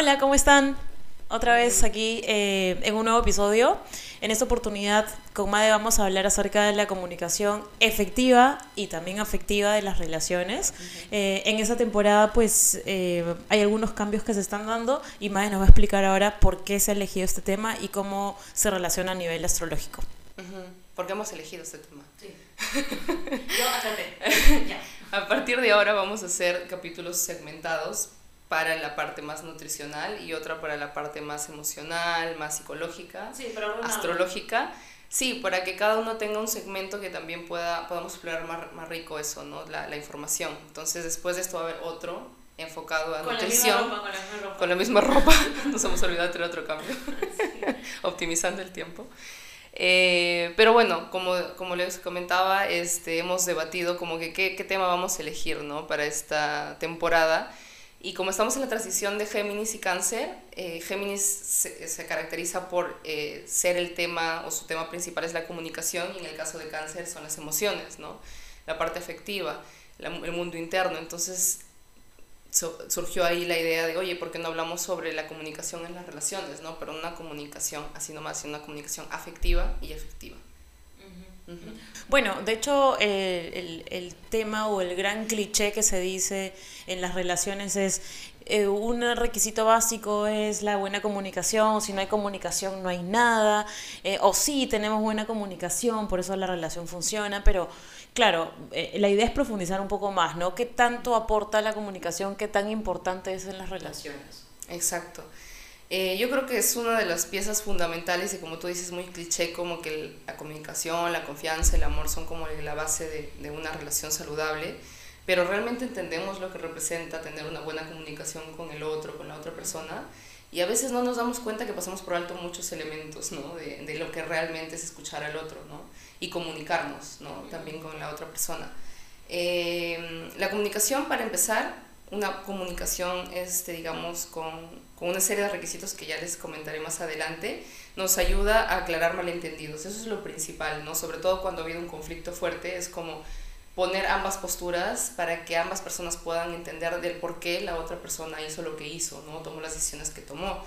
Hola, ¿cómo están? Otra vez aquí eh, en un nuevo episodio. En esta oportunidad con Made vamos a hablar acerca de la comunicación efectiva y también afectiva de las relaciones. Eh, en esta temporada pues eh, hay algunos cambios que se están dando y Made nos va a explicar ahora por qué se ha elegido este tema y cómo se relaciona a nivel astrológico. ¿Por qué hemos elegido este tema? Sí. Yo A partir de ahora vamos a hacer capítulos segmentados para la parte más nutricional y otra para la parte más emocional, más psicológica, astrológica. Sí, para que cada uno tenga un segmento que también pueda, podamos explorar más, más rico eso, ¿no? La, la, información. Entonces, después de esto va a haber otro enfocado a nutrición. con la misma ropa. Nos hemos olvidado de tener otro cambio. Optimizando el tiempo. Eh, pero bueno, como, como les comentaba, este, hemos debatido como que qué, qué tema vamos a elegir, ¿no? Para esta temporada. Y como estamos en la transición de Géminis y Cáncer, eh, Géminis se, caracteriza por eh, ser el tema o su tema principal es la comunicación y en el caso de Cáncer son las emociones, ¿no? La parte afectiva, el mundo interno. Entonces surgió ahí la idea de, oye, ¿por qué no hablamos sobre la comunicación en las relaciones, ¿no? Pero una comunicación, así nomás, una comunicación afectiva y efectiva. Bueno, de hecho, el, el, tema o el gran cliché que se dice en las relaciones es eh, un requisito básico es la buena comunicación, si no hay comunicación no hay nada, eh, o sí tenemos buena comunicación, por eso la relación funciona, pero claro, eh, la idea es profundizar un poco más, ¿no? ¿Qué tanto aporta la comunicación, qué tan importante es en las relaciones? Exacto. Eh, yo creo que es una de las piezas fundamentales y como tú dices, muy cliché, como que la comunicación, la confianza, el amor son como la base de, de, una relación saludable, pero realmente entendemos lo que representa tener una buena comunicación con el otro, con la otra persona, y a veces no nos damos cuenta que pasamos por alto muchos elementos, ¿no? De, de lo que realmente es escuchar al otro, ¿no? Y comunicarnos, ¿no? También con la otra persona. Eh, la comunicación, para empezar, una comunicación, este, digamos, con, con, una serie de requisitos que ya les comentaré más adelante, nos ayuda a aclarar malentendidos. Eso es lo principal, ¿no? Sobre todo cuando ha habido un conflicto fuerte, es como poner ambas posturas para que ambas personas puedan entender del por qué la otra persona hizo lo que hizo, ¿no? Tomó las decisiones que tomó.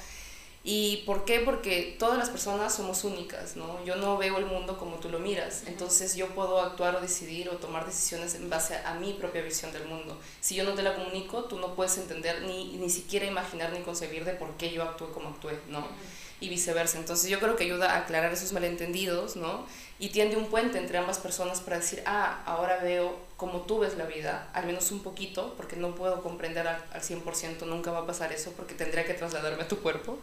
¿Y por qué? Porque todas las personas somos únicas, ¿no? Yo no veo el mundo como tú lo miras, entonces yo puedo actuar o decidir o tomar decisiones en base a, mi propia visión del mundo. Si yo no te la comunico, tú no puedes entender ni, ni siquiera imaginar ni concebir de por qué yo actué como actué, ¿no? Y viceversa. Entonces yo creo que ayuda a aclarar esos malentendidos, ¿no? Y tiende un puente entre ambas personas para decir, ah, ahora veo cómo tú ves la vida, al menos un poquito, porque no puedo comprender al, al 100%, nunca va a pasar eso, porque tendría que trasladarme a tu cuerpo,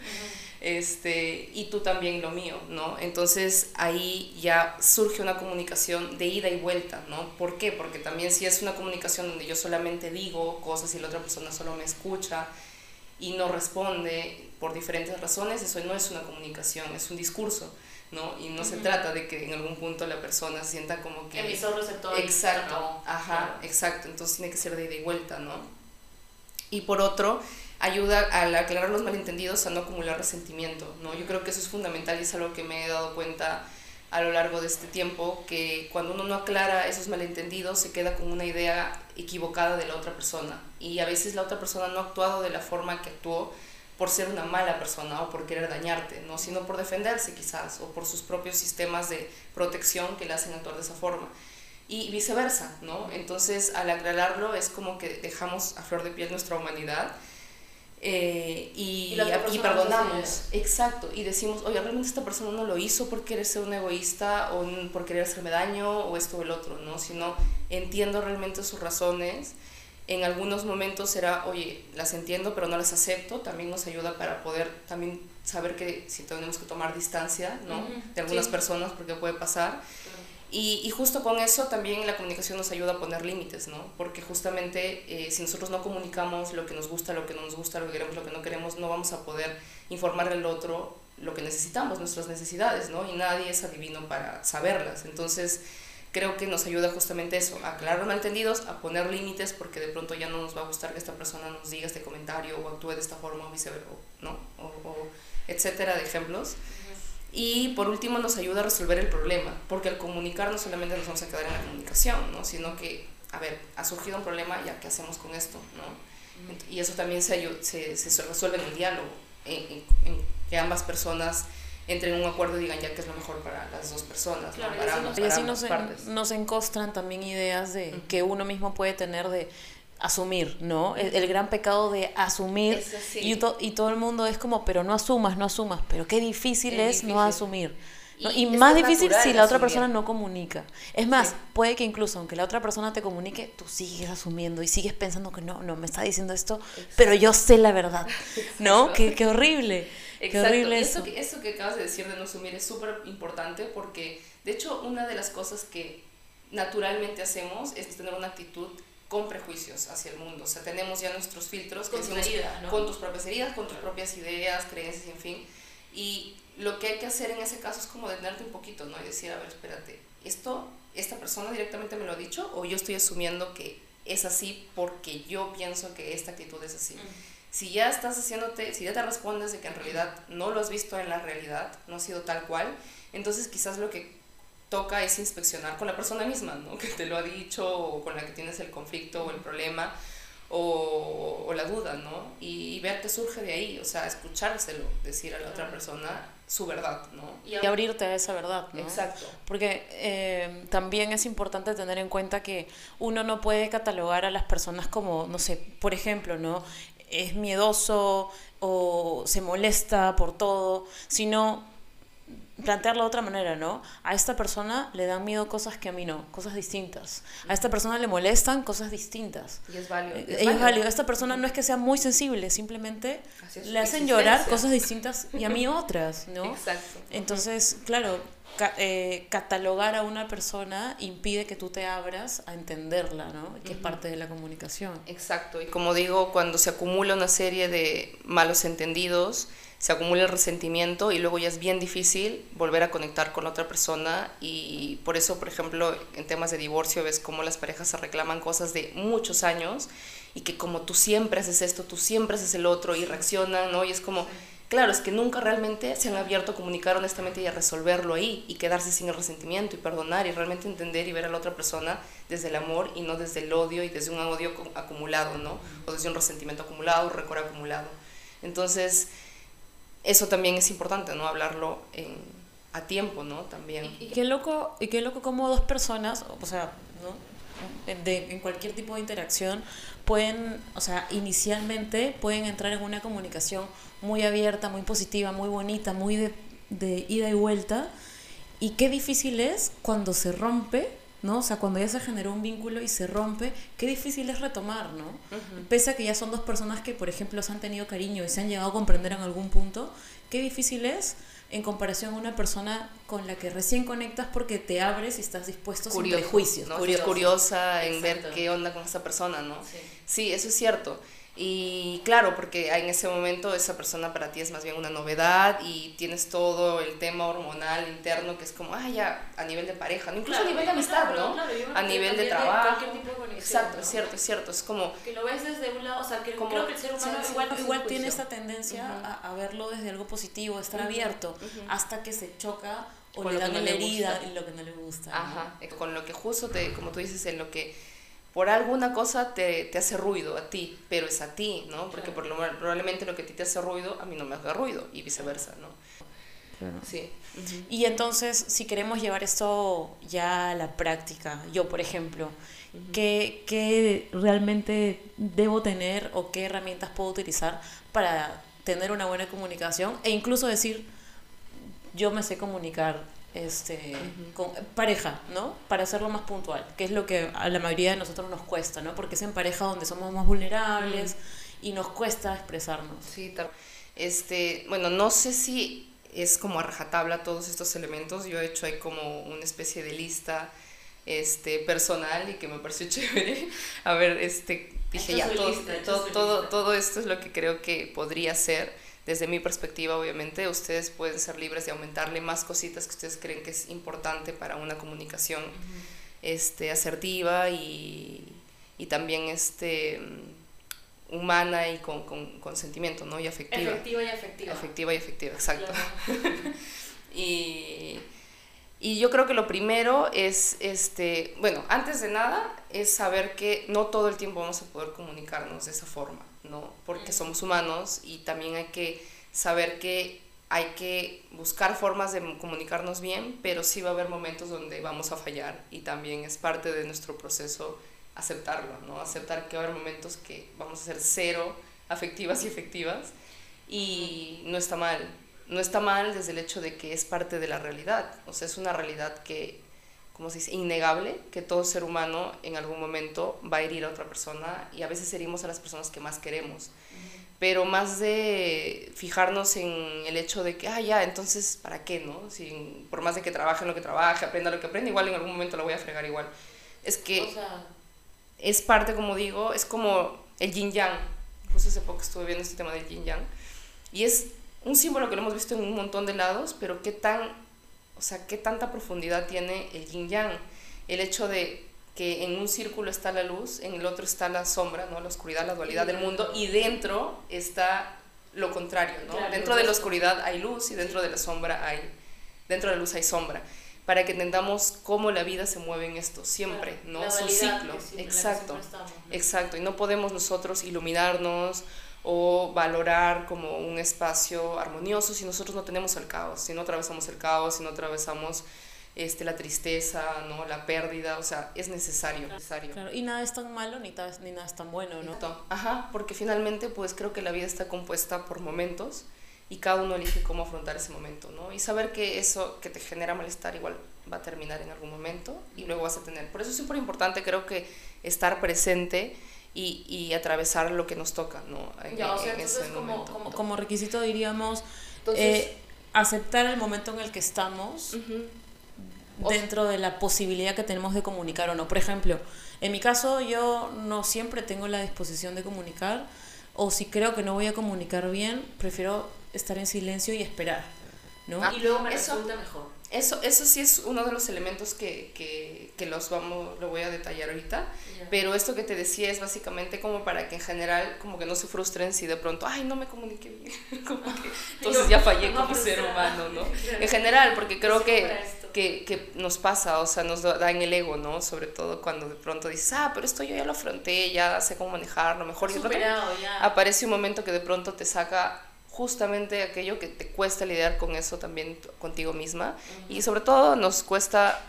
este, y tú también lo mío, ¿no? Entonces ahí ya surge una comunicación de ida y vuelta, ¿no? ¿Por qué? Porque también si es una comunicación donde yo solamente digo cosas y la otra persona solo me escucha y no responde por diferentes razones, eso no es una comunicación, es un discurso. ¿no? Y no se trata de que en algún punto la persona se sienta como que... Emisor, receptor. Exacto, ajá, exacto. Entonces tiene que ser de ida y vuelta, ¿no? Y por otro, ayuda al aclarar los malentendidos a no acumular resentimiento, ¿no? Yo creo que eso es fundamental y es algo que me he dado cuenta a lo largo de este tiempo, que cuando uno no aclara esos malentendidos se queda con una idea equivocada de la otra persona y a veces la otra persona no ha actuado de la forma que actuó por ser una mala persona o por querer dañarte, ¿no? sino por defenderse quizás o por sus propios sistemas de protección que le hacen actuar de esa forma. Y viceversa, ¿no? Entonces, al aclararlo, es como que dejamos a flor de piel nuestra humanidad eh, y, y, perdonamos. Exacto. Y decimos, oye, realmente esta persona no lo hizo por querer ser un egoísta o por querer hacerme daño o esto o el otro, ¿no? Sino entiendo realmente sus razones en algunos momentos será, oye, las entiendo, pero no las acepto. También nos ayuda para poder también saber que si tenemos que tomar distancia, ¿no? De algunas personas, porque puede pasar. Y, justo con eso también la comunicación nos ayuda a poner límites, ¿no? Porque justamente eh, si nosotros no comunicamos lo que nos gusta, lo que no nos gusta, lo que queremos, lo que no queremos, no vamos a poder informar al otro lo que necesitamos, nuestras necesidades, ¿no? Y nadie es adivino para saberlas. Entonces, creo que nos ayuda justamente eso, a aclarar malentendidos, a poner límites, porque de pronto ya no nos va a gustar que esta persona nos diga este comentario o actúe de esta forma o viceversa, ¿no? O, etcétera de ejemplos. Y por último nos ayuda a resolver el problema, porque al comunicar no solamente nos vamos a quedar en la comunicación, ¿no? sino que, a ver, ha surgido un problema, ya qué hacemos con esto, ¿no? Y eso también se, se, se, resuelve en el diálogo, en, que ambas personas entren en un acuerdo y digan ya que es lo mejor para las dos personas, claro, para, ambas, y así nos, nos, encostran también ideas de que uno mismo puede tener de asumir, ¿no? El, gran pecado de asumir y, y, todo el mundo es como, pero no asumas, no asumas, pero qué difícil es, no asumir. Y, más difícil si la otra persona no comunica. Es más, puede que incluso aunque la otra persona te comunique, tú sigues asumiendo y sigues pensando que no, no, me está diciendo esto, pero yo sé la verdad, ¿no? Qué, qué, horrible. Qué horrible eso. Que, eso que acabas de decir de no asumir es súper importante porque, de hecho, una de las cosas que naturalmente hacemos es tener una actitud con prejuicios hacia el mundo. O sea, tenemos ya nuestros filtros con, con tus propias heridas, con tus propias ideas, creencias, en fin. Y lo que hay que hacer en ese caso es como detenerte un poquito, ¿no? Y decir, a ver, espérate, ¿esto, esta persona directamente me lo ha dicho o yo estoy asumiendo que es así porque yo pienso que esta actitud es así? Si ya estás haciéndote, si ya te respondes de que en realidad no lo has visto en la realidad, no ha sido tal cual, entonces quizás lo que toca es inspeccionar con la persona misma, ¿no? Que te lo ha dicho o con la que tienes el conflicto o el problema o, o la duda, ¿no? Y, y, ver qué surge de ahí, o sea, escuchárselo, decir a la otra persona su verdad, ¿no? Y abrirte a esa verdad, ¿no? Exacto. Porque eh, también es importante tener en cuenta que uno no puede catalogar a las personas como, no sé, por ejemplo, ¿no? Es miedoso o se molesta por todo, sino plantearlo de otra manera, ¿no? A esta persona le dan miedo cosas que a mí no, cosas distintas. A esta persona le molestan cosas distintas. Y es válido. Eh, es, válido. Esta persona no es que sea muy sensible, simplemente le hacen llorar cosas distintas y a mí otras, ¿no? Exacto. Entonces, claro, eh, catalogar a una persona impide que tú te abras a entenderla, ¿no? Que es parte de la comunicación. Exacto. Y como digo, cuando se acumula una serie de malos entendidos, se acumula el resentimiento y luego ya es bien difícil volver a conectar con otra persona y por eso, por ejemplo, en temas de divorcio ves cómo las parejas se reclaman cosas de muchos años y que como tú siempre haces esto, tú siempre haces el otro y reaccionan, ¿no? Y es como, claro, es que nunca realmente se han abierto a comunicar honestamente y a resolverlo ahí y quedarse sin el resentimiento y perdonar y realmente entender y ver a la otra persona desde el amor y no desde el odio y desde un odio acumulado, ¿no? O desde un resentimiento acumulado, un récord acumulado. Entonces, eso también es importante, ¿no? Hablarlo en, a tiempo, ¿no? También. Y, qué loco, y qué loco como dos personas, o sea, ¿no? En cualquier tipo de interacción, pueden, o sea, inicialmente pueden entrar en una comunicación muy abierta, muy positiva, muy bonita, muy de ida y vuelta. Y qué difícil es cuando se rompe ¿no? O sea, cuando ya se generó un vínculo y se rompe, qué difícil es retomar, ¿no? Pese a que ya son dos personas que, por ejemplo, se han tenido cariño y se han llegado a comprender en algún punto, qué difícil es en comparación a una persona con la que recién conectas porque te abres y estás dispuesto sin prejuicios. ¿no? curiosa en ver qué onda con esa persona, ¿no? Sí, sí eso es cierto. Y claro, porque en ese momento esa persona para ti es más bien una novedad y tienes todo el tema hormonal interno que es como, ah, ya, a nivel de pareja, incluso a nivel de amistad, ¿no? a nivel de trabajo. Exacto, es cierto, es cierto. Es como. Que lo ves desde un lado, o sea, que como, creo que el ser humano igual, tiene esta tendencia a, verlo desde algo positivo, a estar abierto, hasta que se choca o le dan la herida y lo que no le gusta. Ajá, con lo que justo te, como tú dices, en lo que por alguna cosa te, te, hace ruido a ti, pero es a ti, ¿no? Porque por lo, probablemente lo que a ti te hace ruido, a mí no me haga ruido y viceversa, ¿no? Claro. Sí. Y entonces, si queremos llevar esto ya a la práctica, yo por ejemplo, ¿qué, ¿qué, realmente debo tener o qué herramientas puedo utilizar para tener una buena comunicación e incluso decir, yo me sé comunicar este, con pareja, ¿no? Para hacerlo más puntual, que es lo que a la mayoría de nosotros nos cuesta, ¿no? Porque es en pareja donde somos más vulnerables y nos cuesta expresarnos. Sí, este, bueno, no sé si es como a rajatabla todos estos elementos, yo he hecho ahí como una especie de lista este, personal y que me pareció chévere. A ver, este, dije ya, todo, todo, todo, todo esto es lo que creo que podría ser desde mi perspectiva, obviamente, ustedes pueden ser libres de aumentarle más cositas que ustedes creen que es importante para una comunicación este, asertiva y, y, también este, humana y con, con, sentimiento, ¿no? Y afectiva. Efectiva y afectiva. Efectiva y afectiva, exacto. y Y yo creo que lo primero es, este, bueno, antes de nada, es saber que no todo el tiempo vamos a poder comunicarnos de esa forma, ¿no? Porque somos humanos y también hay que saber que hay que buscar formas de comunicarnos bien, pero sí va a haber momentos donde vamos a fallar y también es parte de nuestro proceso aceptarlo, ¿no? Aceptar que va a haber momentos que vamos a ser cero afectivas y efectivas y no está mal. No está mal desde el hecho de que es parte de la realidad, o sea, es una realidad que, como se dice, innegable, que todo ser humano en algún momento va a herir a otra persona y a veces herimos a las personas que más queremos pero más de fijarnos en el hecho de que, ah, ya, entonces, ¿para qué, no? Si, por más de que trabaje en lo que trabaje, aprenda lo que aprenda, igual en algún momento lo voy a fregar igual. Es que es parte, como digo, es como el yin yang. Justo hace poco estuve viendo este tema del yin yang. Y es un símbolo que lo hemos visto en un montón de lados, pero qué tan, o sea, qué tanta profundidad tiene el yin yang. El hecho de que en un círculo está la luz, en el otro está la sombra, ¿no? la oscuridad, la dualidad del mundo, y dentro está lo contrario, ¿no? dentro de la oscuridad hay luz y dentro de la sombra hay, dentro de la luz hay sombra, para que entendamos cómo la vida se mueve en esto, siempre, ¿no? Es un ciclo, exacto, exacto, y no podemos nosotros iluminarnos o valorar como un espacio armonioso si nosotros no tenemos el caos, si no atravesamos el caos, si no atravesamos este, la tristeza, ¿no? la pérdida, o sea, es necesario. necesario. y nada es tan malo ni, ni nada es tan bueno, ¿no? Ajá, porque finalmente pues creo que la vida está compuesta por momentos y cada uno elige cómo afrontar ese momento, ¿no? Y saber que eso que te genera malestar igual va a terminar en algún momento y luego vas a tener. Por eso es súper importante creo que estar presente y, y, atravesar lo que nos toca, ¿no? ya, o sea, entonces como, como, como, requisito diríamos eh, aceptar el momento en el que estamos dentro de la posibilidad que tenemos de comunicar o no. Por ejemplo, en mi caso yo no siempre tengo la disposición de comunicar o si creo que no voy a comunicar bien, prefiero estar en silencio y esperar. ¿no? Ah, y luego me resulta mejor. Eso, eso sí es uno de los elementos que, que, que los vamos, lo voy a detallar ahorita, pero esto que te decía es básicamente como para que en general como que no se frustren si de pronto, ay, no me comuniqué bien, entonces ya fallé como ser humano, ¿no? En general, porque creo que, que, que, nos pasa, o sea, nos da en el ego, ¿no? Sobre todo cuando de pronto dices, ah, pero esto yo ya lo afronté, ya sé cómo manejarlo, mejor. y aparece un momento que de pronto te saca justamente aquello que te cuesta lidiar con eso también contigo misma. Y sobre todo nos cuesta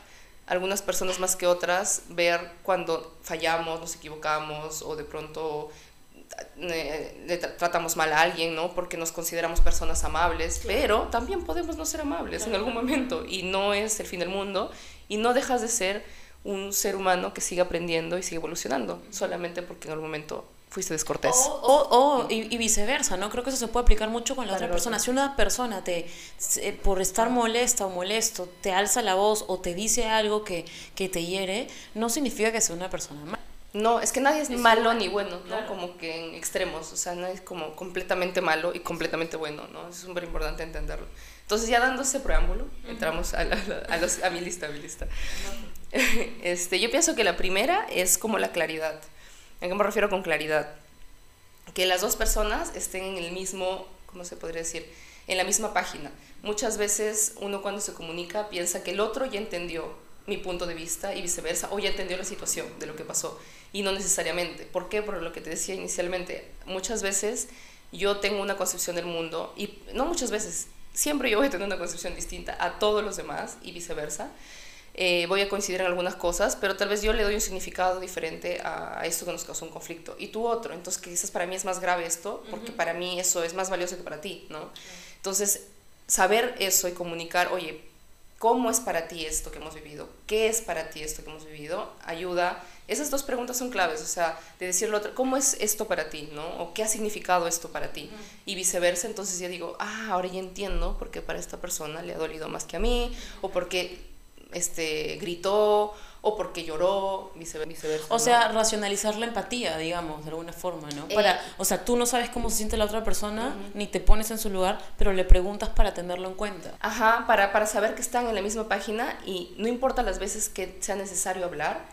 algunas personas más que otras ver cuando fallamos, nos equivocamos o de pronto eh, le tratamos mal a alguien, ¿no? Porque nos consideramos personas amables, pero también podemos no ser amables en algún momento y no es el fin del mundo y no dejas de ser un ser humano que sigue aprendiendo y sigue evolucionando, solamente porque en algún momento fuiste descortés. O, o, y, viceversa, ¿no? Creo que eso se puede aplicar mucho con la otra persona. Si una persona te, por estar molesta o molesto, te alza la voz o te dice algo que, que te hiere, no significa que sea una persona mala. No, es que nadie es, malo ni bueno, ¿no? Como que en extremos, o sea, nadie es como completamente malo y completamente bueno, ¿no? Es súper importante entenderlo. Entonces, ya dando ese preámbulo, entramos a, a, los, a mi lista, a mi lista. este, yo pienso que la primera es como la claridad. ¿A qué me refiero con claridad? Que las dos personas estén en el mismo, ¿cómo se podría decir? En la misma página. Muchas veces uno cuando se comunica piensa que el otro ya entendió mi punto de vista y viceversa, o ya entendió la situación de lo que pasó, y no necesariamente. ¿Por qué? Por lo que te decía inicialmente. Muchas veces yo tengo una concepción del mundo, y no muchas veces, siempre yo voy a tener una concepción distinta a todos los demás y viceversa. Eh, voy a coincidir en algunas cosas, pero tal vez yo le doy un significado diferente a esto que nos causó un conflicto y tú otro. Entonces quizás para mí es más grave esto, porque para mí eso es más valioso que para ti, ¿no? Entonces, saber eso y comunicar, oye, ¿cómo es para ti esto que hemos vivido? ¿Qué es para ti esto que hemos vivido? Ayuda. Esas dos preguntas son claves, o sea, de decirlo otro, ¿cómo es esto para ti, no? O qué ha significado esto para ti? Y viceversa, entonces ya digo, ah, ahora ya entiendo por qué para esta persona le ha dolido más que a mí, o porque este, gritó o porque lloró, viceversa. O sea, racionalizar la empatía, digamos, de alguna forma, ¿no? Para, eh, o sea, tú no sabes cómo se siente la otra persona, ni te pones en su lugar, pero le preguntas para tenerlo en cuenta. Ajá, para, para saber que están en la misma página y no importa las veces que sea necesario hablar,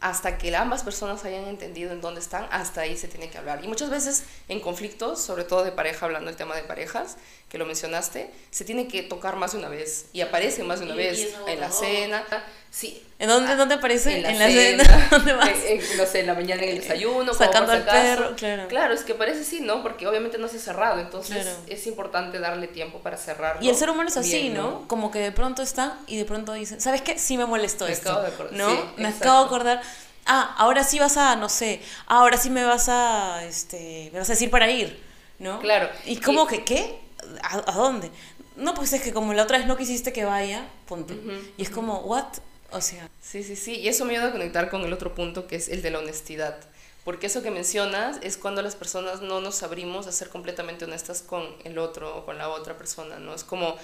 hasta que ambas personas hayan entendido en dónde están, hasta ahí se tiene que hablar. Y muchas veces en conflictos, sobre todo de pareja, hablando del tema de parejas, que lo mencionaste, se tiene que tocar más de una vez y aparece más de una vez en la cena. Sí. ¿En dónde, ¿dónde aparece? En la, cena. ¿Dónde vas? no sé, en la mañana en el desayuno. Sacando al perro, claro. Claro, es que parece sí, ¿no? Porque obviamente no se ha cerrado, entonces es importante darle tiempo para cerrarlo. Y el ser humano es así, ¿no? Como que de pronto está y de pronto dice, ¿sabes qué? Sí me molestó me esto. Acabo de acordar. ¿No? me acabo de acordar. Ah, ahora sí vas a, no sé, ahora sí me vas a, este, me vas a decir para ir, ¿no? Claro. ¿Y cómo que qué? ¿A, dónde? No, pues es que como la otra vez no quisiste que vaya, ponte. Y es como, ¿what? O sea. Sí, sí, sí. Y eso me ayuda a conectar con el otro punto que es el de la honestidad. Porque eso que mencionas es cuando las personas no nos abrimos a ser completamente honestas con el otro o con la otra persona, ¿no? Es como,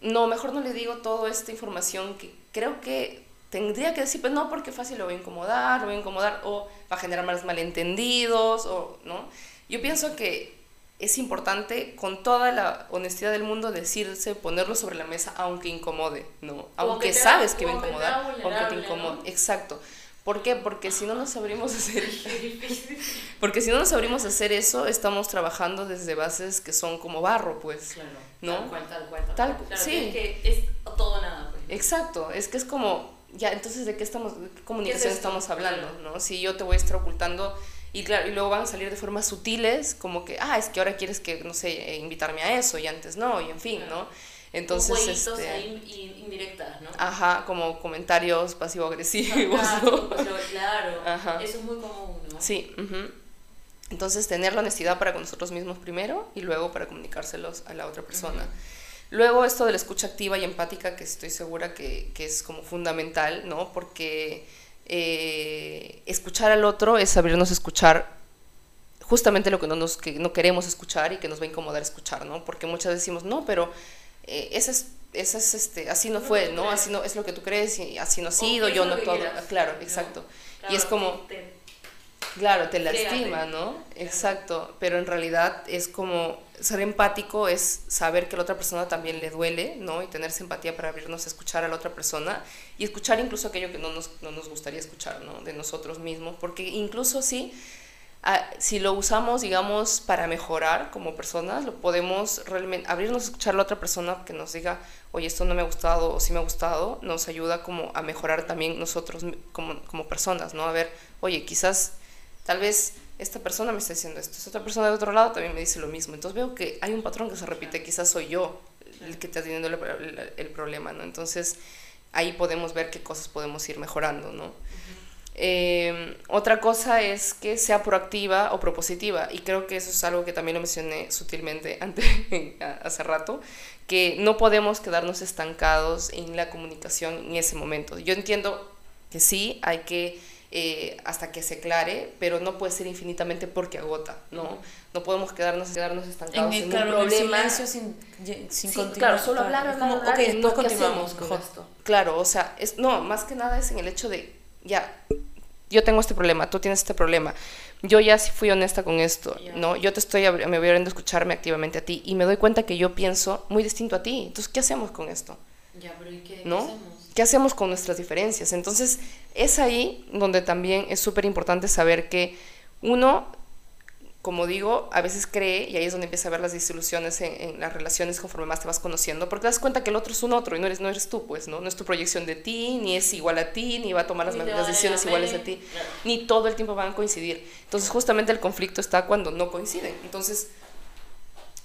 no, mejor no le digo toda esta información que creo que tendría que decir, pues no, porque fácil lo voy a incomodar, lo voy a incomodar, o va a generar más malentendidos, o, ¿no? Yo pienso que es importante con toda la honestidad del mundo decirse, ponerlo sobre la mesa, aunque incomode, ¿no? Aunque sabes que va a incomodar, aunque te incomode. Exacto. ¿Por qué? Porque si no nos abrimos a hacer porque si no nos abrimos a hacer eso, estamos trabajando desde bases que son como barro, pues. Claro. ¿no? Tal cual, tal cual. Tal, claro, sí. Es que es todo nada, pues. Exacto, es que es como ya, entonces de qué estamos de qué comunicación estamos hablando, ¿no? Si yo te voy a estar ocultando y claro, y luego van a salir de formas sutiles, como que, ah, es que ahora quieres que, no sé, invitarme a eso y antes no, y en fin, ¿no? Entonces, este, ahí indirectas, ¿no? Ajá, como comentarios pasivo-agresivos. ¿no? claro, ajá. eso es muy común, ¿no? Sí, entonces tener la honestidad para con nosotros mismos primero y luego para comunicárselos a la otra persona. Luego esto de la escucha activa y empática, que estoy segura que, que es como fundamental, ¿no? Porque eh, escuchar al otro es sabernos escuchar justamente lo que no, nos, que no queremos escuchar y que nos va a incomodar escuchar, ¿no? Porque muchas veces decimos, no, pero eh, esa es, esa es este, así no fue, ¿no? Así no es lo que tú crees y así no ha sido, yo no todo. Claro, exacto. y es como... claro, te lastima, ¿no? Exacto, pero en realidad es como ser empático es saber que a la otra persona también le duele, ¿no? Y tener empatía para abrirnos a escuchar a la otra persona y escuchar incluso aquello que no nos, no nos gustaría escuchar, ¿no? De nosotros mismos, porque incluso sí, ah, si lo usamos, digamos, para mejorar como personas, lo podemos realmente abrirnos a escuchar a la otra persona que nos diga, oye, esto no me ha gustado o sí me ha gustado, nos ayuda como a mejorar también nosotros como, como personas, ¿no? A ver, oye, quizás, tal vez esta persona me está diciendo esto, esta otra persona de otro lado también me dice lo mismo. Entonces veo que hay un patrón que se repite, quizás soy yo el que está teniendo el, problema, ¿no? Entonces ahí podemos ver qué cosas podemos ir mejorando, ¿no? Eh, otra cosa es que sea proactiva o propositiva, y creo que eso es algo que también lo mencioné sutilmente antes, hace rato, que no podemos quedarnos estancados en la comunicación en ese momento. Yo entiendo que sí, hay que eh, hasta que se aclare, pero no puede ser infinitamente porque agota, ¿no? No podemos quedarnos, quedarnos estancados en, el, claro, un problema. sin, sin sí, Claro, solo hablar, hablar, como, hablar okay, no continuamos con esto. Claro, o sea, es, no, más que nada es en el hecho de, ya, yo tengo este problema, tú tienes este problema, yo ya fui honesta con esto, ¿no? Yo te estoy, me voy abriendo a escucharme activamente a ti y me doy cuenta que yo pienso muy distinto a ti, entonces, ¿qué hacemos con esto? Ya, pero ¿y qué, ¿no? ¿qué hacemos? ¿Qué hacemos con nuestras diferencias? Entonces, es ahí donde también es súper importante saber que uno, como digo, a veces cree, y ahí es donde empieza a ver las disoluciones en, las relaciones conforme más te vas conociendo, porque te das cuenta que el otro es un otro y no eres, no eres tú, pues, ¿no? No es tu proyección de ti, ni es igual a ti, ni va a tomar las, las decisiones iguales a ti, ni todo el tiempo van a coincidir. Entonces, justamente el conflicto está cuando no coinciden. Entonces,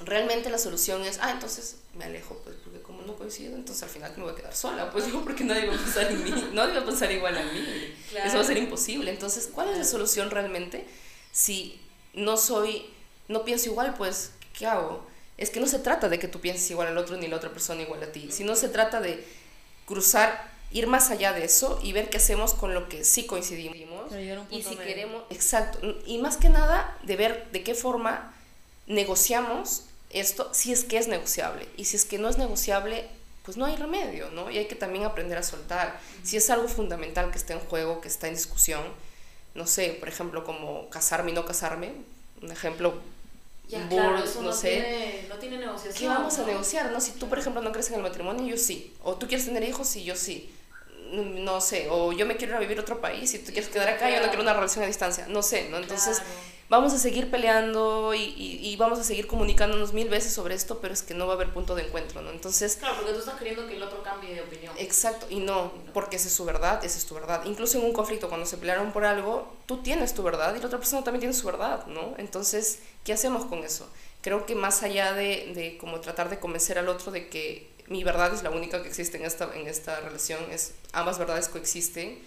realmente la solución es, ah, entonces me alejo, pues, porque no coincido, entonces al final me voy a quedar sola, pues no, porque nadie va a pensar en mí, nadie va a pensar igual a mí, eso va a ser imposible. Entonces, ¿cuál es la solución realmente? Si no soy, no pienso igual, pues, ¿qué hago? Es que no se trata de que tú pienses igual al otro ni la otra persona igual a ti, sino se trata de cruzar, ir más allá de eso y ver qué hacemos con lo que sí coincidimos. Y si queremos, exacto, y más que nada de ver de qué forma negociamos esto si es que es negociable. Y si es que no es negociable, pues no hay remedio, ¿no? Y hay que también aprender a soltar. Si es algo fundamental que está en juego, que está en discusión, no sé, por ejemplo, como casarme y no casarme, un ejemplo ya, claro, eso no, sé. Tiene, no tiene negociación. ¿Qué vamos a negociar, no? Si tú, por ejemplo, no crees en el matrimonio, yo sí. O tú quieres tener hijos, y yo sí. no sé, o yo me quiero ir a vivir a otro país y tú quieres quedar acá, yo no quiero una relación a distancia, no sé, ¿no? Entonces vamos a seguir peleando y, y, vamos a seguir comunicándonos mil veces sobre esto, pero es que no va a haber punto de encuentro, ¿no? Entonces... Claro, porque tú estás queriendo que el otro cambie de opinión. Exacto, y no, porque esa es su verdad, esa es tu verdad. Incluso en un conflicto, cuando se pelearon por algo, tú tienes tu verdad y la otra persona también tiene su verdad, ¿no? Entonces, ¿qué hacemos con eso? Creo que más allá de, de como tratar de convencer al otro de que mi verdad es la única que existe en esta, en esta relación, es, ambas verdades coexisten,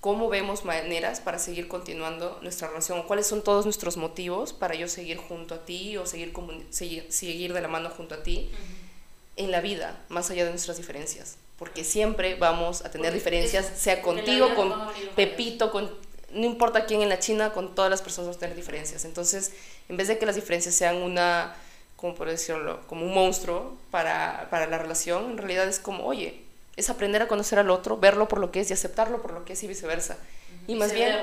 cómo vemos maneras para seguir continuando nuestra relación, cuáles son todos nuestros motivos para yo seguir junto a ti o seguir, seguir, seguir de la mano junto a ti en la vida, más allá de nuestras diferencias. Porque siempre vamos a tener diferencias, sea contigo, con Pepito, con no importa quién en la China, con todas las personas vamos a tener diferencias. Entonces, en vez de que las diferencias sean una como por decirlo, como un monstruo para, para la relación, en realidad es como, oye, es aprender a conocer al otro, verlo por lo que es y aceptarlo por lo que es y viceversa. Y, más bien,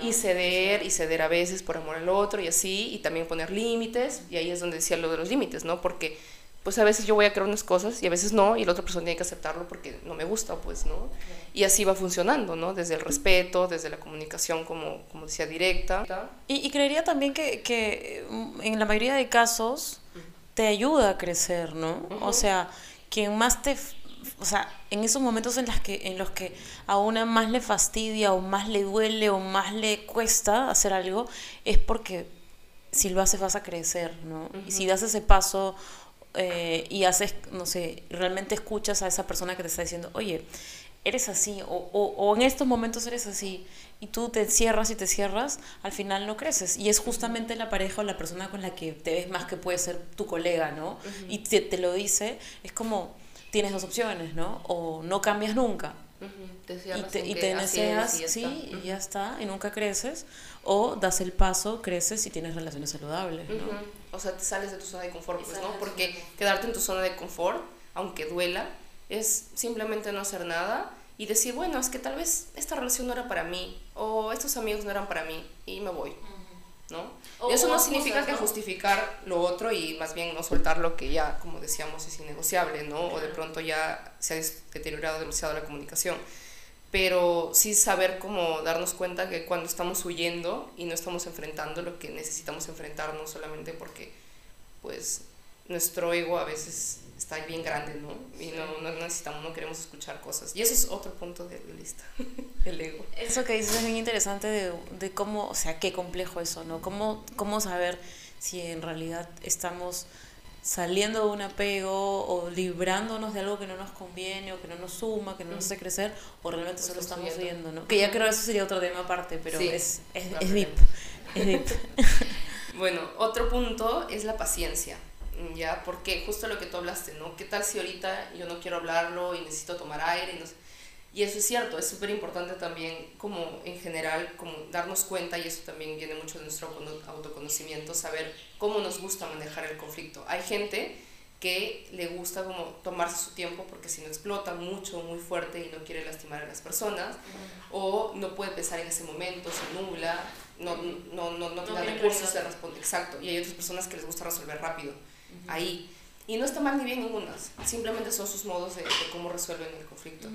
y ceder, y ceder a veces por amor al otro y así, y también poner límites, y ahí es donde decía lo de los límites, ¿no? Porque pues a veces yo voy a creer unas cosas y a veces no, y la otra persona tiene que aceptarlo porque no me gusta, pues, ¿no? Y así va funcionando, ¿no? Desde el respeto, desde la comunicación, como, como decía, directa. Y, y creería también que, que mm, en la mayoría de casos te ayuda a crecer, ¿no? O sea, quien más te... O sea, en esos momentos en, las que, en los que a una más le fastidia o más le duele o más le cuesta hacer algo, es porque si lo haces vas a crecer, ¿no? Y si das ese paso eh, y haces, no sé, realmente escuchas a esa persona que te está diciendo, oye, eres así, o, o, o, en estos momentos eres así, y tú te cierras y te cierras, al final no creces. Y es justamente la pareja o la persona con la que te ves más que puede ser tu colega, ¿no? Y te, te, lo dice, es como, tienes dos opciones, ¿no? O no cambias nunca. te y te, y te deseas, sí, y ya está, y nunca creces, o das el paso, creces y tienes relaciones saludables, ¿no? O sea, te sales de tu zona de confort, pues, ¿no? Porque quedarte en tu zona de confort, aunque duela, es simplemente no hacer nada y decir, bueno, es que tal vez esta relación no era para mí, o estos amigos no eran para mí, y me voy. ¿No? eso no significa que justificar lo otro y más bien no soltar lo que ya, como decíamos, es innegociable, ¿no? O de pronto ya se ha deteriorado demasiado la comunicación. Pero sí saber cómo darnos cuenta que cuando estamos huyendo y no estamos enfrentando lo que necesitamos enfrentar, no solamente porque, pues, nuestro ego a veces está bien grande, ¿no? Y no, no, necesitamos, no queremos escuchar cosas. Y eso es otro punto de la lista, el ego. Eso que dices es bien interesante de, de, cómo, o sea, qué complejo eso, ¿no? Cómo, cómo saber si en realidad estamos saliendo de un apego o librándonos de algo que no nos conviene o que no nos suma, que no nos hace crecer, o realmente solo estamos viendo, ¿no? Que ya creo que eso sería otro tema aparte, pero es, es, es deep. Es deep. bueno, otro punto es la paciencia. ¿Ya? Porque justo lo que tú hablaste, ¿no? ¿Qué tal si ahorita yo no quiero hablarlo y necesito tomar aire? Y, no y eso es cierto, es súper importante también como en general, como darnos cuenta, y eso también viene mucho de nuestro autoconocimiento, saber cómo nos gusta manejar el conflicto. Hay gente que le gusta como tomarse su tiempo porque si no explota mucho, muy fuerte y no quiere lastimar a las personas, o no puede pensar en ese momento, se nubla, no, no, no, no, tiene recursos de responder. Exacto, y hay otras personas que les gusta resolver rápido ahí. Y no está mal ni bien ninguna, simplemente son sus modos de, cómo resuelven el conflicto.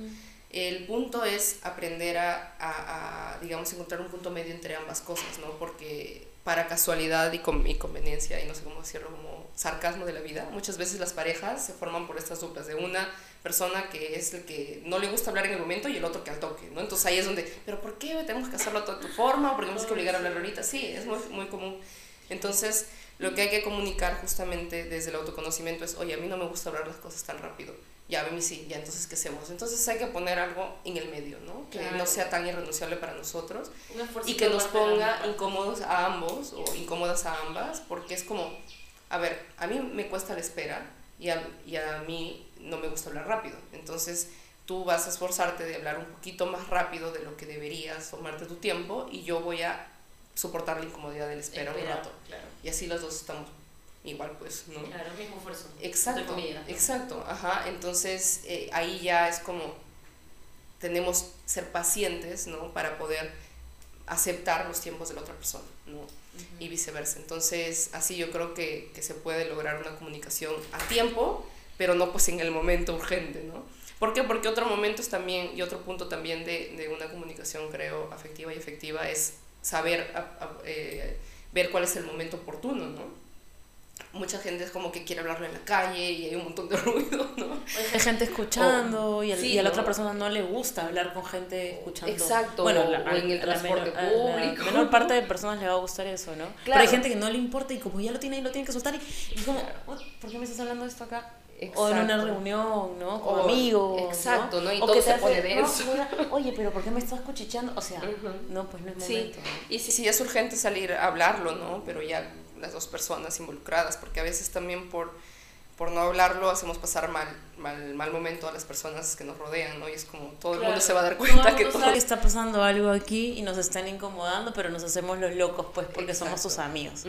El punto es aprender a, a, digamos, encontrar un punto medio entre ambas cosas, ¿no? Porque para casualidad y, con, y conveniencia, y no sé cómo decirlo, como sarcasmo de la vida, muchas veces las parejas se forman por estas duplas de una persona que es el que no le gusta hablar en el momento y el otro que al toque, ¿no? Entonces ahí es donde, ¿pero por qué tenemos que hacerlo a tu forma? ¿Por qué tenemos que obligar a hablar ahorita? Sí, es muy, muy común. Entonces, lo que hay que comunicar justamente desde el autoconocimiento es, oye, a mí no me gusta hablar las cosas tan rápido. Ya, a mí sí, ya, entonces, ¿qué hacemos? Entonces hay que poner algo en el medio, ¿no? Que no sea tan irrenunciable para nosotros y que nos ponga incómodos a ambos o incómodas a ambas, porque es como, a ver, a mí me cuesta la espera y a, y a mí no me gusta hablar rápido. Entonces tú vas a esforzarte de hablar un poquito más rápido de lo que deberías, tomarte tu tiempo y yo voy a soportar la incomodidad del espera un rato. Y así los dos estamos igual, pues, ¿no? Claro, mismo esfuerzo. Exacto, exacto, ajá. Entonces, eh, ahí ya es como tenemos ser pacientes, ¿no? Para poder aceptar los tiempos de la otra persona, ¿no? Y viceversa. Entonces, así yo creo que, que, se puede lograr una comunicación a tiempo, pero no pues en el momento urgente, ¿no? ¿Por qué? Porque otro momento es también, y otro punto también de, de una comunicación, creo, afectiva y efectiva, es saber eh, ver cuál es el momento oportuno, ¿no? mucha gente es como que quiere hablarlo en la calle y hay un montón de ruido, ¿no? Hay gente escuchando y, a la otra persona no le gusta hablar con gente escuchando. Exacto, bueno, o en el transporte público. la menor parte de personas le va a gustar eso, ¿no? Pero hay gente que no le importa y como ya lo tiene y lo tiene que soltar y, y como, ¿por qué me estás hablando de esto acá? O en una reunión, ¿no? Con amigos. Exacto, ¿no? Y todo se pone denso. Oye, pero ¿por qué me estás cuchicheando? O sea, no, pues no es momento. Y si, si es urgente salir a hablarlo, ¿no? Pero ya las dos personas involucradas, porque a veces también por, por no hablarlo hacemos pasar mal, mal, mal momento a las personas que nos rodean, ¿no? Y es como todo el mundo se va a dar cuenta que todo... está pasando algo aquí y nos están incomodando, pero nos hacemos los locos, pues, porque somos sus amigos.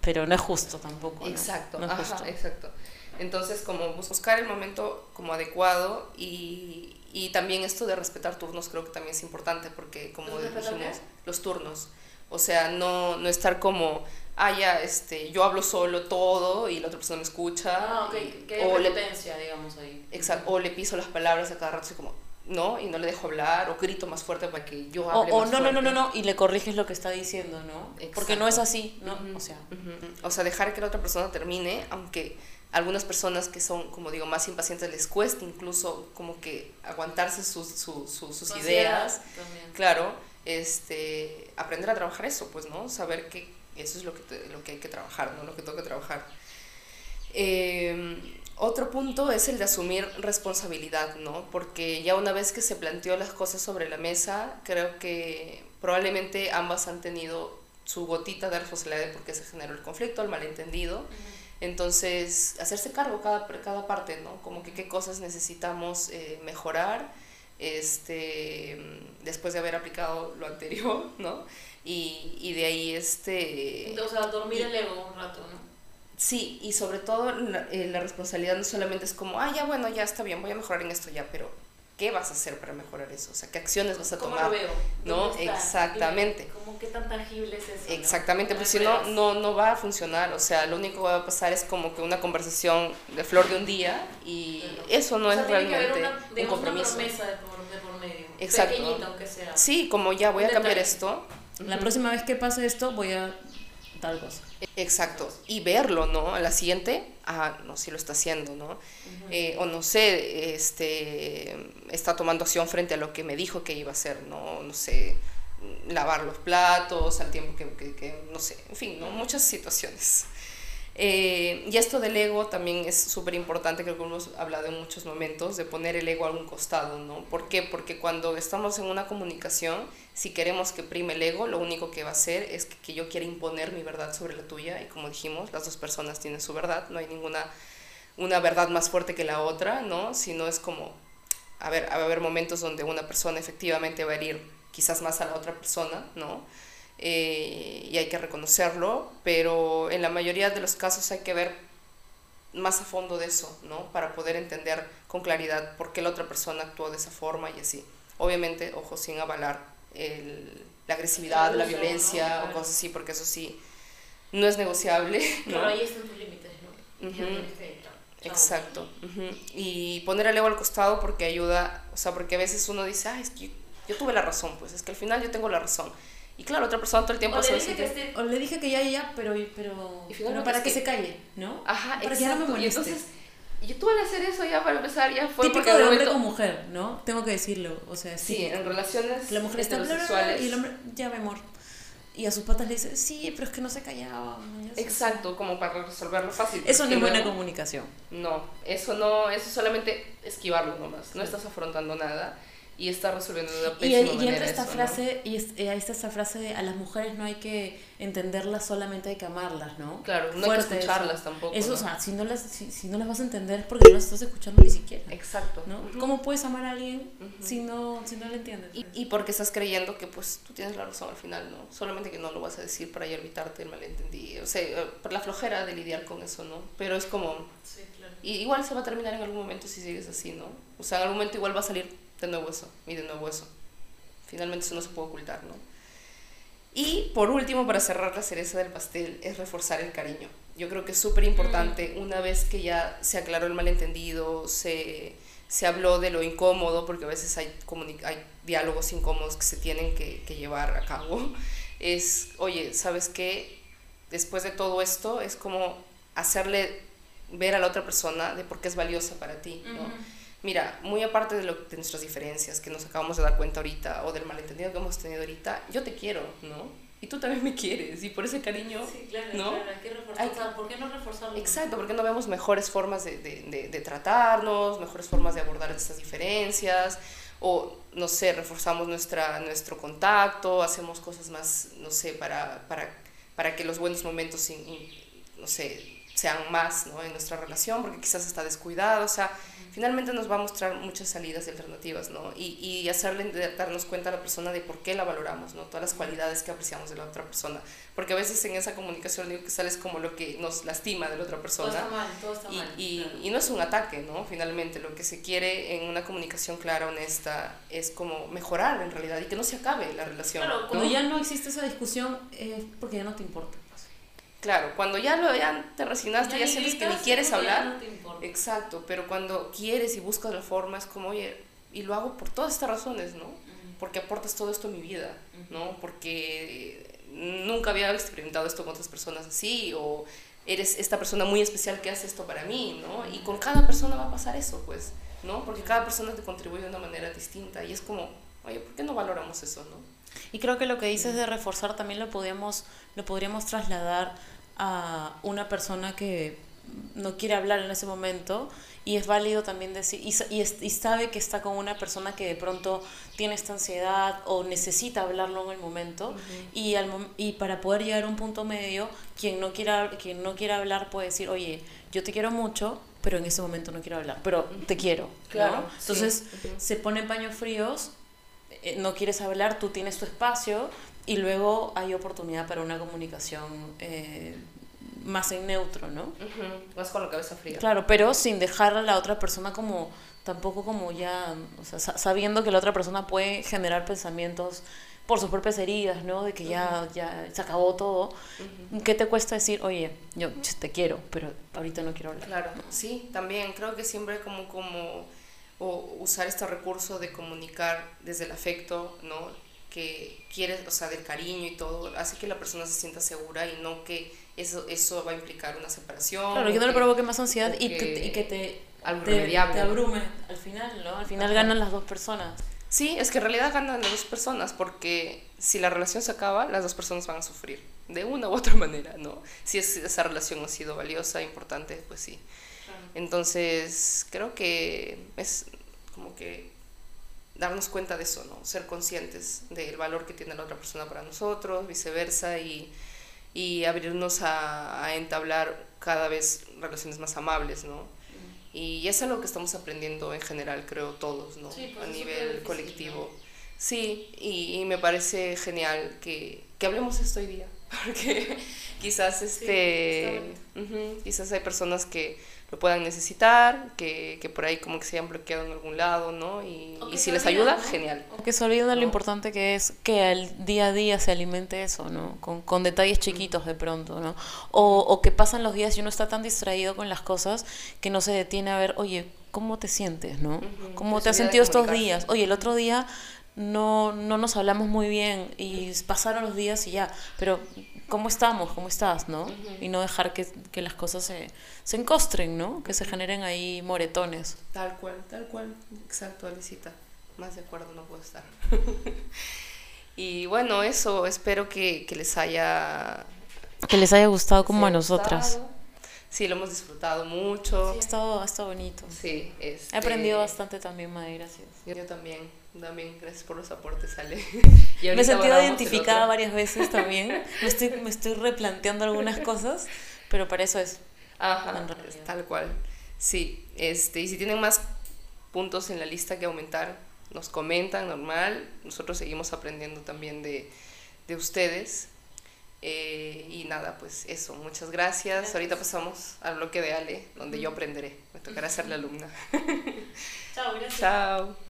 Pero no es justo tampoco, Exacto, no exacto. Entonces, como buscar el momento como adecuado y, y también esto de respetar turnos creo que también es importante, porque como dijimos, los turnos. O sea, no, no estar como, ah, ya, este, yo hablo solo todo y la otra persona me escucha. Ah, ok, que o potencia, digamos, ahí. Exacto, o le piso las palabras a cada rato, así como, no, y no le dejo hablar, o grito más fuerte para que yo hable o, o no, no, no, no, no, y le corriges lo que está diciendo, ¿no? Porque no es así, ¿no? O sea. O sea, dejar que la otra persona termine, aunque algunas personas que son, como digo, más impacientes les cuesta incluso como que aguantarse sus, sus, sus, ideas. Claro, este, aprender a trabajar eso, pues, ¿no? Saber que eso es lo que, lo que hay que trabajar, ¿no? Lo que tengo que trabajar. Em, otro punto es el de asumir responsabilidad, ¿no? Porque ya una vez que se planteó las cosas sobre la mesa, creo que probablemente ambas han tenido su gotita de responsabilidad porque se generó el conflicto, el malentendido. Entonces, hacerse cargo cada, cada parte, ¿no? Como que qué cosas necesitamos eh, mejorar este, después de haber aplicado lo anterior, ¿no? Y, y de ahí este... O sea, dormir el ego un rato, ¿no? Sí, y sobre todo la, eh, la, responsabilidad no solamente es como, ah, ya bueno, ya está bien, voy a mejorar en esto ya, pero ¿qué vas a hacer para mejorar eso? O sea, ¿qué acciones vas a tomar? ¿Cómo lo veo? ¿No? Exactamente. ¿Cómo qué tan tangible es eso? Exactamente, pues si no, no, no va a funcionar. O sea, lo único que va a pasar es como que una conversación de flor de un día y eso no es realmente un compromiso. Una promesa de por, de por medio. Exacto. Pequeñita, aunque sea. Sí, como ya voy a cambiar esto la próxima vez que pase esto voy a tal cosa. Exacto, y verlo, ¿no? A la siguiente, ah, no, si lo está haciendo, ¿no? Eh, o no sé, este, está tomando acción frente a lo que me dijo que iba a hacer, ¿no? No sé, lavar los platos al tiempo que, que, que no sé, en fin, ¿no? Muchas situaciones. Eh, y esto del ego también es súper importante, creo que hemos hablado en muchos momentos, de poner el ego a un costado, ¿no? ¿Por qué? Porque cuando estamos en una comunicación, si queremos que prime el ego, lo único que va a hacer es que, yo quiera imponer mi verdad sobre la tuya, y como dijimos, las dos personas tienen su verdad, no hay ninguna una verdad más fuerte que la otra, ¿no? Sino es como, a ver, va a haber momentos donde una persona efectivamente va a herir quizás más a la otra persona, ¿no? Eh, y hay que reconocerlo, pero en la mayoría de los casos hay que ver más a fondo de eso, ¿no? Para poder entender con claridad por qué la otra persona actuó de esa forma y así. Obviamente, ojo, sin avalar el, la agresividad, la violencia o cosas así, porque eso sí no es negociable. ¿no? Pero ahí están tus límites, ¿no? Exacto. Y poner el ego al costado porque ayuda, o sea, porque a veces uno dice, ah, es que yo, yo tuve la razón, pues es que al final yo tengo la razón y claro, otra persona todo el tiempo o le, dije que o le dije que ya, ya, pero, pero, pero para que, se calle, ¿no? Ajá, para que ya no me moleste. entonces, yo tuve que hacer eso ya para empezar, ya fue Típico de hombre con mujer, ¿no? Tengo que decirlo, o sea, sí. Sí, en relaciones La mujer está sexuales y el hombre, ya ve amor. Y a sus patas le dice, sí, pero es que no se callaba. Exacto, como para resolverlo fácil. Eso no es buena comunicación. No, eso no, eso es solamente esquivarlo nomás. No estás afrontando nada y está resolviendo de una pésima y, y entra esta frase y eh, ahí está esta frase de a las mujeres no hay que entenderlas solamente hay que amarlas no claro no hay que escucharlas tampoco eso o sea si no las si, no las vas a entender es porque no las estás escuchando ni siquiera exacto. no cómo puedes amar a alguien si no si no le entiendes y, y, porque estás creyendo que pues tú tienes la razón al final no solamente que no lo vas a decir para evitarte el malentendido o sea eh, por la flojera de lidiar con eso no pero es como sí, claro. y igual se va a terminar en algún momento si sigues así no o sea en algún momento igual va a salir de nuevo eso, y de nuevo eso. Finalmente eso no se puede ocultar, ¿no? Y por último, para cerrar la cereza del pastel, es reforzar el cariño. yo creo que es súper importante una vez que ya se aclaró el malentendido, se, se habló de lo incómodo, porque a veces hay, hay diálogos incómodos que se tienen que, que llevar a cabo, es, oye, ¿sabes qué? Después de todo esto es como hacerle ver a la otra persona de por qué es valiosa para ti, ¿no? Mira, muy aparte de, lo, de nuestras diferencias que nos acabamos de dar cuenta ahorita o del malentendido que hemos tenido ahorita, yo te quiero, ¿no? Y tú también me quieres y por ese cariño, sí, claro, ¿no? Claro, hay que reforzar, ¿por qué no reforzarlo? Exacto, porque no vemos mejores formas de, de, de, tratarnos, mejores formas de abordar estas diferencias, o, no sé, reforzamos nuestra, nuestro contacto, hacemos cosas más, no sé, para, para, para que los buenos momentos, no sé, sean más ¿no? en nuestra relación, porque quizás está descuidado, o sea, finalmente nos va a mostrar muchas salidas y alternativas, ¿no? Y, y hacerle darnos cuenta a la persona de por qué la valoramos, ¿no? Todas las cualidades que apreciamos de la otra persona, porque a veces en esa comunicación digo que sales como lo que nos lastima de la otra persona. Todo está mal, todo está y, mal. Y, y no es un ataque, ¿no? Finalmente lo que se quiere en una comunicación clara, honesta, es como mejorar en realidad y que no se acabe la relación. Claro, cuando ya no existe esa discusión es porque ya no te importa. Claro, cuando ya lo ya te resignaste, ya, sientes que ni quieres hablar. exacto, pero cuando quieres y buscas la forma es como, oye, y lo hago por todas estas razones, ¿no? Porque aportas todo esto a mi vida, ¿no? Porque nunca había experimentado esto con otras personas así, o eres esta persona muy especial que hace esto para mí, ¿no? Y con cada persona va a pasar eso, pues, ¿no? Porque cada persona te contribuye de una manera distinta y es como, oye, ¿por qué no valoramos eso, no? Y creo que lo que dices de reforzar también lo podríamos, lo podríamos trasladar a una persona que no quiere hablar en ese momento y es válido también decir, y, y, sabe que está con una persona que de pronto tiene esta ansiedad o necesita hablarlo en el momento y, al, y para poder llegar a un punto medio, quien no, quiera, quien no quiera hablar puede decir, oye, yo te quiero mucho, pero en ese momento no quiero hablar, pero te quiero. Claro. Entonces se ponen paños fríos eh, no quieres hablar, tú tienes tu espacio y luego hay oportunidad para una comunicación eh, más en neutro, ¿no? Más con la cabeza fría. Claro, pero sin dejar a la otra persona como, tampoco como ya, o sea, sabiendo que la otra persona puede generar pensamientos por sus propias heridas, ¿no? De que ya, ya se acabó todo. ¿Qué te cuesta decir, oye, yo te quiero, pero ahorita no quiero hablar? Claro, sí, también creo que siempre como, como o usar este recurso de comunicar desde el afecto, ¿no? Que quieres, o sea, del cariño y todo, hace que la persona se sienta segura y no que eso, eso va a implicar una separación. Claro, que no le provoque más ansiedad y que, y que te, te, te, abrume al final, ¿no? Al final ganan las dos personas. Sí, es que en realidad ganan las dos personas porque si la relación se acaba, las dos personas van a sufrir de una u otra manera, ¿no? Si es, esa relación ha sido valiosa, importante, pues sí. Entonces, creo que es como que darnos cuenta de eso, ¿no? Ser conscientes del valor que tiene la otra persona para nosotros, viceversa, y, y abrirnos a, a, entablar cada vez relaciones más amables, ¿no? Y eso es lo que estamos aprendiendo en general, creo, todos, ¿no? Sí, a nivel colectivo. Sí, y, y, me parece genial que, que hablemos esto hoy día, porque quizás, este, quizás hay personas que lo puedan necesitar, que, que, por ahí como que se hayan bloqueado en algún lado, ¿no? Y, y si les ayuda, genial. O que se olviden de lo importante que es que al día a día se alimente eso, ¿no? Con, con detalles chiquitos de pronto, ¿no? O, o que pasan los días y uno está tan distraído con las cosas que no se detiene a ver, oye, ¿cómo te sientes, no? ¿Cómo te has sentido estos días? Oye, el otro día no, no nos hablamos muy bien y pasaron los días y ya, pero ¿cómo estamos? ¿Cómo estás? ¿no? Y no dejar que, que las cosas se, se, encostren, ¿no? Que se generen ahí moretones. Tal cual, tal cual. Exacto, Alicita. Más de acuerdo no puedo estar. y bueno, eso, espero que, que, les haya... Que les haya gustado como a nosotras. Sí, lo hemos disfrutado mucho. Sí, ha estado, ha estado bonito. Sí, este... He aprendido bastante también, Madre, gracias. Yo también, también, gracias por los aportes, Ale. me he sentido identificada varias veces también. me, estoy, me estoy replanteando algunas cosas, pero para eso es. Ajá, tal cual. Sí, este, y si tienen más puntos en la lista que aumentar, nos comentan, normal. Nosotros seguimos aprendiendo también de, de ustedes. Eh, y nada, pues eso, muchas gracias. gracias. Ahorita pasamos al bloque de Ale, donde yo aprenderé. Me tocará ser la alumna. Chao, gracias. Chao.